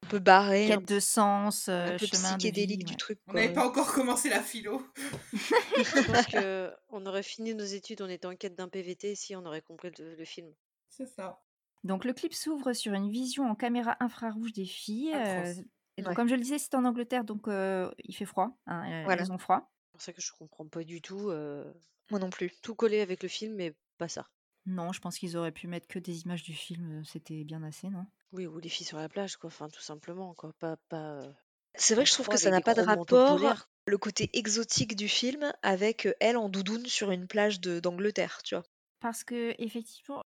un peu barré, Quête de sens, un euh, peu chemin de psychédélique vie, du ouais. truc. On n'avait pas encore commencé la philo. Je pense que on aurait fini nos études, on était en quête d'un PVT si on aurait compris le, le film. C'est ça. Donc le clip s'ouvre sur une vision en caméra infrarouge des filles. Euh, et donc, Ouais. comme je le disais, c'est en Angleterre, donc euh, il fait froid. hein, Voilà. Ils ont froid. C'est pour ça que je comprends pas du tout. euh, Moi non plus. tout collé avec le film, mais pas ça. Non, je pense qu'ils auraient pu mettre que des images du film. euh, C'était bien assez, non? Oui, ou les filles sur la plage, quoi. Enfin, tout simplement, quoi. Pas, pas. euh, C'est vrai que je trouve que ça n'a pas de rapport, le côté exotique du film, avec euh, elle en doudoune sur une plage d'Angleterre, tu vois? Parce que effectivement,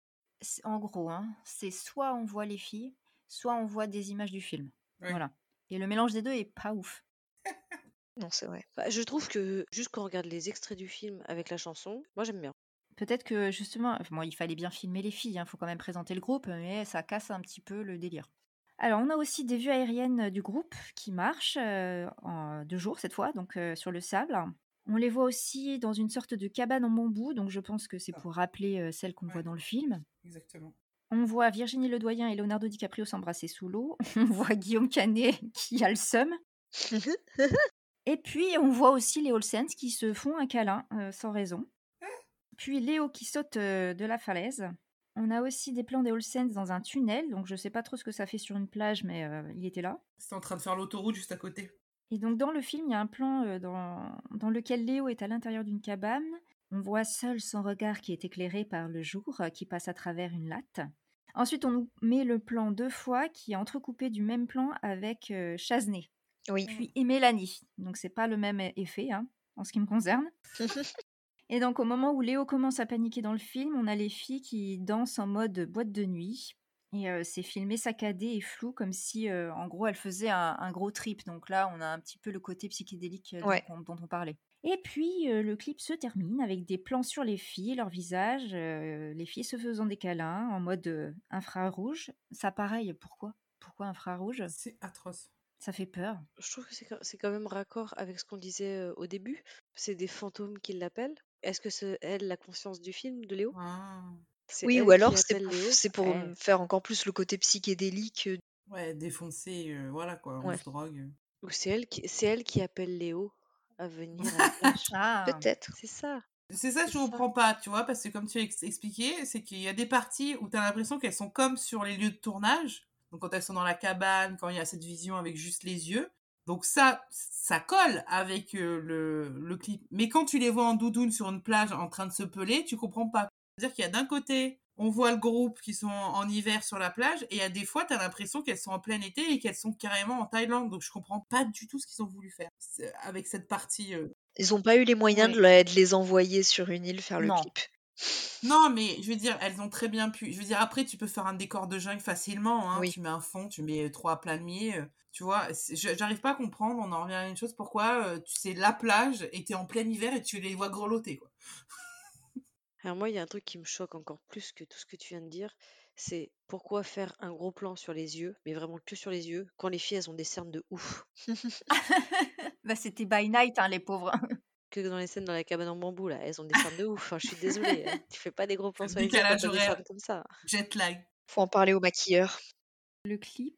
en gros, hein, c'est soit on voit les filles, soit on voit des images du film. Voilà. Et le mélange des deux est pas ouf. Non, c'est vrai. Bah, je trouve que juste quand on regarde les extraits du film avec la chanson, moi j'aime bien. Peut-être que justement, enfin, bon, il fallait bien filmer les filles, il faut quand même présenter le groupe, mais ça casse un petit peu le délire. Alors, on a aussi des vues aériennes du groupe qui marchent euh, en deux jours cette fois, donc euh, sur le sable. On les voit aussi dans une sorte de cabane en bambou, donc je pense que c'est Ah. pour rappeler euh, celle qu'on Ouais. voit dans le film. Exactement. On voit Virginie Ledoyen et Leonardo DiCaprio s'embrasser sous l'eau. On voit Guillaume Canet qui a le seum. Et puis, on voit aussi les Olsens qui se font un câlin euh, sans raison. Puis Léo qui saute euh, de la falaise. On a aussi des plans des Olsens dans un tunnel, donc je sais pas trop ce que ça fait sur une plage, mais euh, il était là. C'était en train de faire l'autoroute juste à côté. Et donc dans le film, il y a un plan euh, dans, dans lequel Léo est à l'intérieur d'une cabane. On voit seul son regard qui est éclairé par le jour euh, qui passe à travers une latte. Ensuite, on nous met le plan deux fois qui est entrecoupé du même plan avec euh, Chasney. Oui. puis et Mélanie. Donc c'est pas le même effet hein, en ce qui me concerne. Et donc au moment où Léo commence à paniquer dans le film, on a les filles qui dansent en mode boîte de nuit. Et euh, c'est filmé saccadé et flou, comme si, euh, en gros, elle faisait un, un gros trip. Donc là, on a un petit peu le côté psychédélique euh, dont, Ouais. dont on parlait. Et puis, euh, le clip se termine avec des plans sur les filles, leur visage, euh, les filles se faisant des câlins en mode euh, infrarouge. Ça, pareil, pourquoi? Pourquoi infrarouge? C'est atroce. Ça fait peur. Je trouve que c'est quand- c'est quand même raccord avec ce qu'on disait au début. C'est des fantômes qui l'appellent. Est-ce que c'est elle la conscience du film de Léo? Ah. C'est Oui, elle ou alors qui c'est appelle pour, Léo? c'est pour Ouais. faire encore plus le côté psychédélique. euh, Ouais, défoncé, euh, voilà quoi, on Ouais. se drogue. Ou c'est elle qui c'est elle qui appelle Léo à venir à la plage. Ah Peut-être. C'est ça. C'est ça que C'est je ça. comprends pas, tu vois, parce que comme tu as ex- expliqué, c'est qu'il y a des parties où tu as l'impression qu'elles sont comme sur les lieux de tournage. Donc quand elles sont dans la cabane, quand il y a cette vision avec juste les yeux. Donc ça, ça colle avec euh, le, le clip. Mais quand tu les vois en doudoune sur une plage en train de se peler, tu comprends pas. C'est-à-dire qu'il y a d'un côté, on voit le groupe qui sont en hiver sur la plage, et il y a des fois, tu as l'impression qu'elles sont en plein été et qu'elles sont carrément en Thaïlande. Donc je comprends pas du tout ce qu'ils ont voulu faire avec cette partie. euh, Ils n'ont pas eu les moyens de, les envoyer sur une île faire le Non. clip. Non, mais je veux dire, elles ont très bien pu. Je veux dire, après, tu peux faire un décor de jungle facilement. Hein. Oui. Tu mets un fond, tu mets trois palmiers. euh, Tu vois, j'arrive pas à comprendre. On en revient à une chose. Pourquoi euh, tu sais la plage et t'es en plein hiver et tu les vois grelotter, quoi. Alors moi, il y a un truc qui me choque encore plus que tout ce que tu viens de dire, c'est pourquoi faire un gros plan sur les yeux, mais vraiment que sur les yeux, quand les filles, elles ont des cernes de ouf? bah, C'était by night, hein, les pauvres. Que dans les scènes dans la cabane en bambou, là, elles ont des cernes de ouf. Enfin, je suis désolée. hein. Tu fais pas des gros plans sur les cernes comme ça. Jet lag. Faut en parler au maquilleur. Le clip,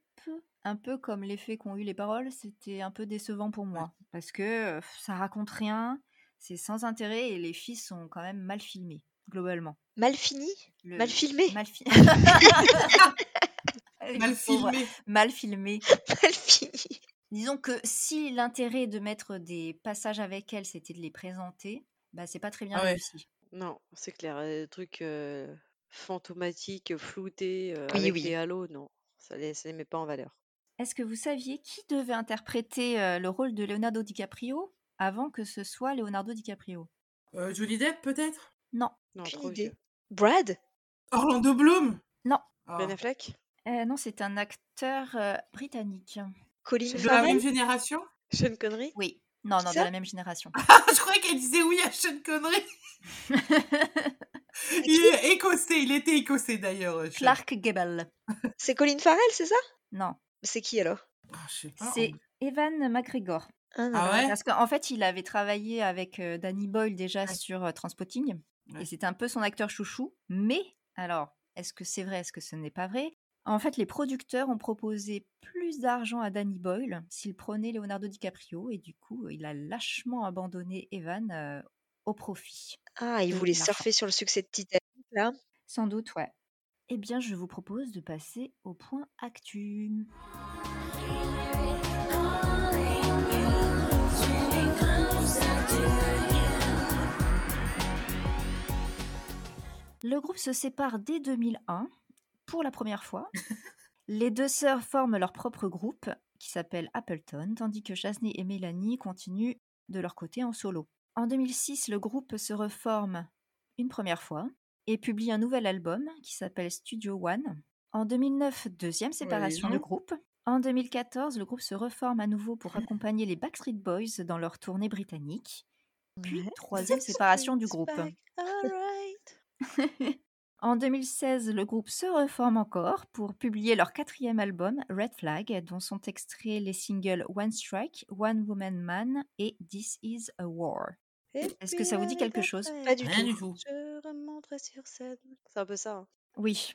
un peu comme l'effet qu'ont eu les paroles, c'était un peu décevant pour moi. Parce que euh, ça raconte rien, c'est sans intérêt et les filles sont quand même mal filmées, globalement. Mal fini Le- Mal filmé Mal, fi- Mal filmé. Mal filmé. Mal fini. Disons que si l'intérêt de mettre des passages avec elles, c'était de les présenter, bah c'est pas très bien Ah ouais. réussi. Non, c'est clair. Des trucs euh, fantomatiques, floutés, euh, Oui, avec oui. les halos, non. Ça les, ça les met pas en valeur. Est-ce que vous saviez qui devait interpréter euh, le rôle de Leonardo DiCaprio avant que ce soit Leonardo DiCaprio? Euh, Johnny Depp, peut-être? Non, Non, trop. Brad? Orlando Bloom? Non, Ah. Ben Affleck? Euh, non, c'est un acteur euh, britannique. Colin De la Farrell même génération? Sean Connery? Oui, non, non, de la même génération. Je croyais qu'elle disait oui à Sean Connery. Il est écossais, il était écossais d'ailleurs. euh. Clark Gable. C'est Colin Farrell, c'est ça? Non, C'est qui alors? Ah, c'est Evan McGregor. Ah, Ah ouais? Parce qu'en fait, il avait travaillé avec euh, Danny Boyle déjà Ouais. sur euh, Transpotting. Ouais. Et c'était un peu son acteur chouchou. Mais, alors, est-ce que c'est vrai, est-ce que ce n'est pas vrai? En fait, les producteurs ont proposé plus d'argent à Danny Boyle s'il prenait Leonardo DiCaprio. Et du coup, il a lâchement abandonné Evan euh, au profit. Ah, il voulait surfer sur le succès de Titanic, là. Sans doute, ouais. Eh bien, je vous propose de passer au point actu. Le groupe se sépare dès 2001 pour la première fois. Les deux sœurs forment leur propre groupe qui s'appelle Appleton, tandis que Chasney et Mélanie continuent de leur côté en solo. En 2006, le groupe se reforme une première fois et publie un nouvel album qui s'appelle Studio One. En 2009, deuxième séparation Oui. de groupe. En 2014, le groupe se reforme à nouveau pour accompagner les Backstreet Boys dans leur tournée britannique. Puis, troisième séparation du groupe. En 2016, le groupe se reforme encore pour publier leur quatrième album, Red Flag, dont sont extraits les singles One Strike, One Woman Man et This Is a War. Est-ce que ça vous dit quelque chose? Pas du Rien tout. du tout. Je remonterai sur scène. C'est un peu ça. hein. Oui.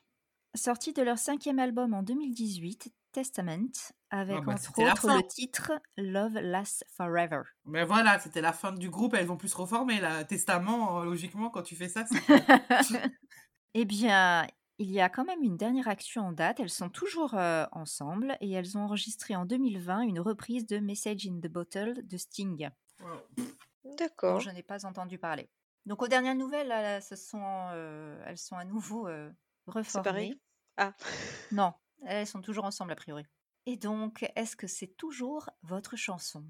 Sorti de leur cinquième album en 2018, Testament, avec Ah bah, entre autres le titre Love Lasts Forever. Mais voilà, c'était la fin du groupe, elles vont plus se reformer. Là. Testament, euh, logiquement, quand tu fais ça, c'est eh bien, il y a quand même une dernière actu en date. Elles sont toujours euh, ensemble et elles ont enregistré en 2020 une reprise de Message in the Bottle de Sting. Wow. dont D'accord. je n'ai pas entendu parler. Donc aux dernières nouvelles, elles, sont, euh, elles sont à nouveau euh, reformées. Ah. Non, elles sont toujours ensemble a priori. Et donc, est-ce que c'est toujours votre chanson?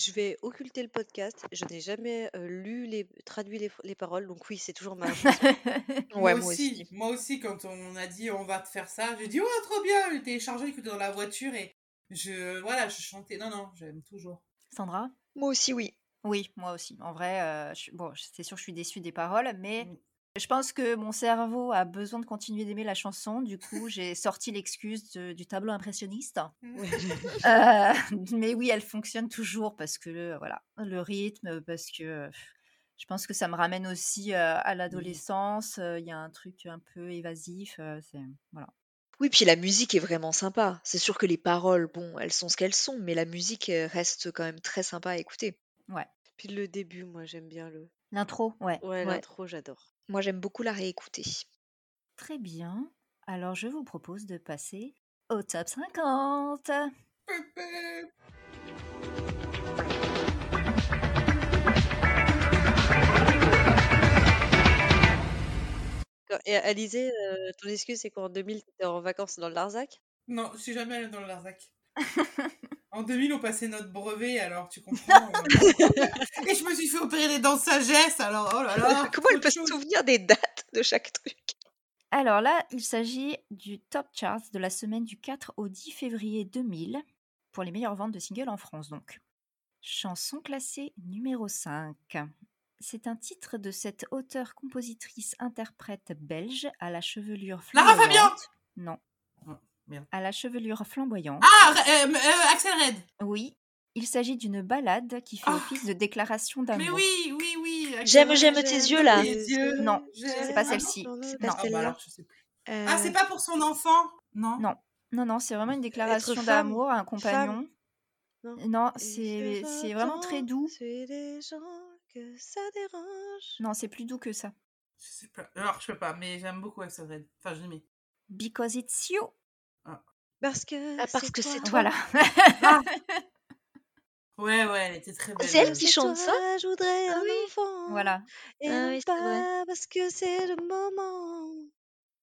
Je vais occulter le podcast. Je n'ai jamais euh, lu les traduit les, les paroles, donc oui, c'est toujours ma chanson. Ouais, moi, moi aussi, moi aussi, quand on a dit on va te faire ça, j'ai dit oh trop bien, j'ai téléchargé, écouté dans la voiture et je voilà, je chantais. Non non, j'aime toujours. Sandra? Moi aussi, oui. Oui, moi aussi. En vrai, euh, je bon, c'est sûr, je suis déçue des paroles, mais Mm. Je pense que mon cerveau a besoin de continuer d'aimer la chanson. Du coup, j'ai sorti l'excuse de- du tableau impressionniste. Euh, mais oui, elle fonctionne toujours parce que le, voilà, le rythme, parce que je pense que ça me ramène aussi euh, à l'adolescence. euh, Il y a un truc un peu évasif. euh, c'est voilà. Oui, puis la musique est vraiment sympa. C'est sûr que les paroles, bon, elles sont ce qu'elles sont, mais la musique reste quand même très sympa à écouter. Ouais. Puis le début, moi j'aime bien le. L'intro, ouais. Ouais, Ouais. l'intro, j'adore. Moi, j'aime beaucoup la réécouter. Très bien. Alors, je vous propose de passer au top 50. Quand- Et Alizé, euh, ton excuse, c'est qu'en 2000, t'étais en vacances dans le Larzac? Non, je suis jamais allée dans le Larzac. En 2000, on passait notre brevet, alors tu comprends. euh. Et je me suis fait opérer les dents de sagesse, alors oh là là. Comment elle peut se souvenir des dates de chaque truc? Alors là, il s'agit du top chart de la semaine du 4 au 10 février 2000 pour les meilleures ventes de singles en France donc. Chanson classée numéro 5. C'est un titre de cette auteure-compositrice-interprète belge à la chevelure Lara flamboyante. Fabian Non. Merde. À la chevelure flamboyante. Ah, euh, euh, Axel Red. Oui, il s'agit d'une ballade qui fait Ah. office de déclaration d'amour. Mais oui, oui, oui. J'aime, j'aime tes yeux, là. tes yeux, Non, c'est pas Ah, celle-ci. non, C'est non, pas Ah, bah. Euh, Ah, c'est pas pour son enfant? Non. Non. Non, non, c'est vraiment une déclaration d'amour à un compagnon. Non. Non, c'est vraiment très doux. suis des gens que ça dérange. Non, c'est plus doux que ça. Je sais pas. Alors, je peux pas, mais j'aime beaucoup Axel Red. Enfin, je l'aimais. Because it's you. Parce que Ah, parce que c'est toi. Voilà. Ouais, ouais, elle était très belle. C'est elle qui chante ça? Je voudrais Ah un oui. enfant. voilà. Et Ah oui, pas parce que c'est le moment.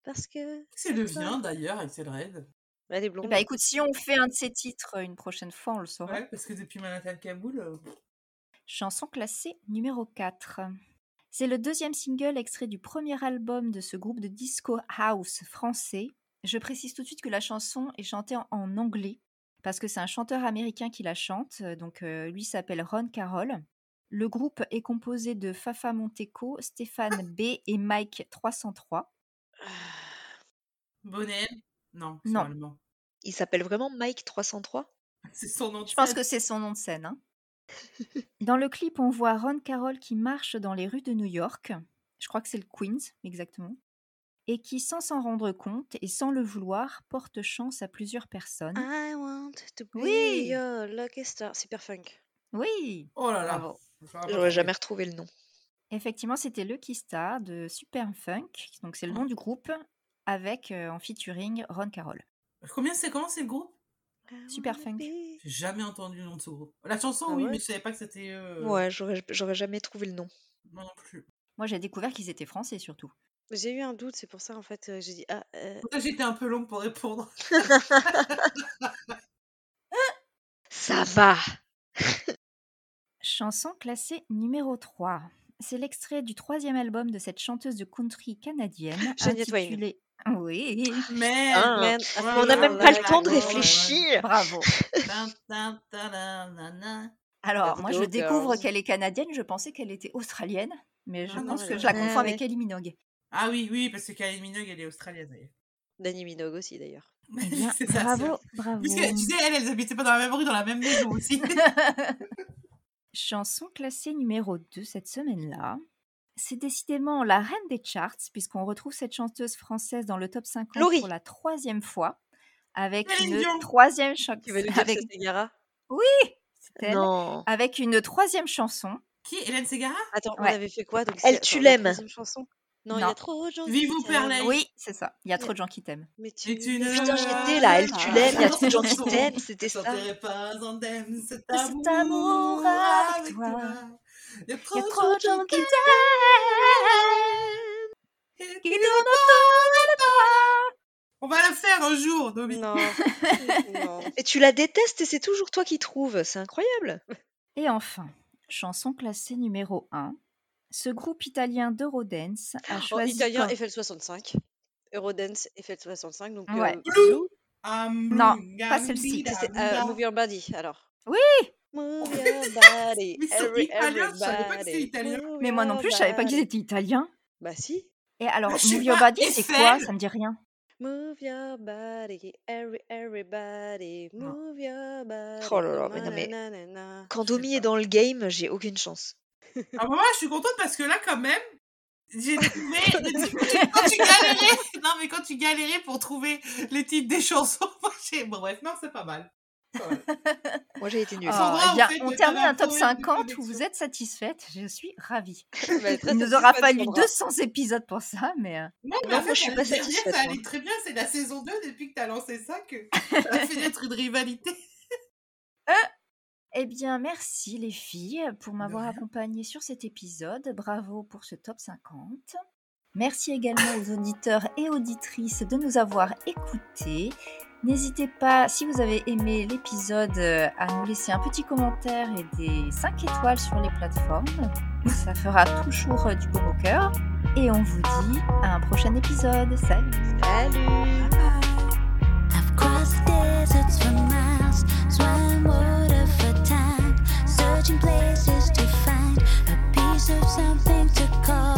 Parce que. C'est le vient d'ailleurs, Axel Red. Elle est blonde. Bah écoute, si on fait un de ces titres euh, une prochaine fois, on le saura. Ouais, parce que depuis Manhattan Kaboul. euh, Chanson classée numéro 4. C'est le deuxième single extrait du premier album de ce groupe de disco house français. Je précise tout de suite que la chanson est chantée en, en anglais parce que c'est un chanteur américain qui la chante. euh, Donc euh, lui s'appelle Ron Carroll. Le groupe est composé de Fafa Monteco, Stéphane B et Mike 303. Bonnet? Non, Non. allemand. Il s'appelle vraiment Mike 303 C'est son nom de Je pense que c'est son nom de scène. hein. Dans le clip, on voit Ron Carroll qui marche dans les rues de New York. Je crois que c'est le Queens, exactement. Et qui, sans s'en rendre compte et sans le vouloir, porte chance à plusieurs personnes. I want to be Oui. your lucky star. Super funk. Oui, Oh là là. J'aurais jamais trouvé. retrouvé le nom. effectivement, c'était Lucky Star de Super Funk, donc c'est le nom du groupe, avec euh, en featuring Ron Carroll. Combien c'est Comment c'est le groupe? Super funk. J'ai jamais entendu le nom de ce groupe. La chanson, Ah oui, ouais? mais je savais pas que c'était. euh, Ouais, j'aurais j'aurais jamais trouvé le nom. Moi non plus. Moi, j'ai découvert qu'ils étaient français surtout. J'ai eu un doute, c'est pour ça en fait, euh, j'ai dit ah. euh, j'étais un peu longue pour répondre? Ça va Chanson classée numéro 3. C'est l'extrait du troisième album de cette chanteuse de country canadienne Shania Twain. intitulé... Oui, Mais. Ah. Man, Ouais, I On n'a même pas le temps de réfléchir bravo. Alors, moi, go, je découvre girls. qu'elle est canadienne. Je pensais qu'elle était australienne, mais je Ah pense que je la confonds Ah avec ouais. Ellie Minogue. Ah oui, oui, parce que Kylie Minogue, elle est australienne. d'ailleurs. Danny Minogue aussi d'ailleurs. Ça, bravo, bravo. Puisque, tu sais, elles, elles habitaient pas dans la même rue, dans la même maison aussi. Chanson classée numéro 2 cette semaine-là. C'est décidément la reine des charts, puisqu'on retrouve cette chanteuse française dans le top 50 Laurie. pour la troisième fois, avec Céline une Dion. troisième chanson. Tu nous dire Avec... que c'est Gara c'est elle. Non. avec une troisième chanson. Qui? Hélène Ségara Attends, on Ouais. avait fait quoi? Donc Elle, tu l'aimes. Non, il y a trop de gens. qui Vive ou t'aiment. Oui, c'est ça. Il y a trop de gens qui t'aiment. Mais tu. Et tu ne Putain, j'étais là, elle, tu l'aimes, il y a trop de gens qui t'aiment, c'était Je ça. chanterai pas indemne cet Cet amour, amour avec toi. Il y a Il y a trop, trop de gens qui t'aiment. qui tournent autour de toi. On va la faire un jour, Domi. Non. non. Et tu la détestes et c'est toujours toi qui trouves. C'est incroyable. Et enfin, chanson classée numéro 1. Ce groupe italien d'Eurodance a Oh, choisi. italien comme- FL65. Eurodance FL65. Donc, Ouais. euh, Blue. Non, pas celle-ci. C'est euh, Move Your Body, alors. Oui Move Your Body. Ils sont every- italiens, je savais pas que everybody, c'était italien. move Mais moi non your plus, je savais pas qu'ils body. étaient italiens. Bah si. Et alors, Je sais Move Your pas, Body, c'est Eiffel. quoi Ça me dit rien. Move your body, every, everybody, Non. move your body. Oh là là, mais non, mais-. Quand Domi est dans le game, j'ai aucune chance. Ah bah moi, je suis contente parce que là, quand même, j'ai trouvé. quand tu galérais, non mais quand tu galérais pour trouver les titres des chansons. Bon bref, non, c'est pas mal. Moi, j'ai été nulle. Ah, bien, on termine un top problème de 50 où vous êtes satisfaite. Je suis ravie. Bah, Il nous aura fallu Sandra. 200 épisodes pour ça, mais euh, Non, mais Non, en fait, moi, je suis pas satisfaite, Ça allait très bien, c'est la saison 2 depuis que t'as lancé ça que ça a fait naître une rivalité. Eh bien, merci les filles pour m'avoir accompagnée sur cet épisode. Bravo pour ce top 50. Merci également aux auditeurs et auditrices de nous avoir écoutés. N'hésitez pas, si vous avez aimé l'épisode, euh, à nous laisser un petit commentaire et des 5 étoiles sur les plateformes. Ça fera toujours euh, du bon au cœur. Et on vous dit à un prochain épisode. Salut Salut searching places to find a piece of something to call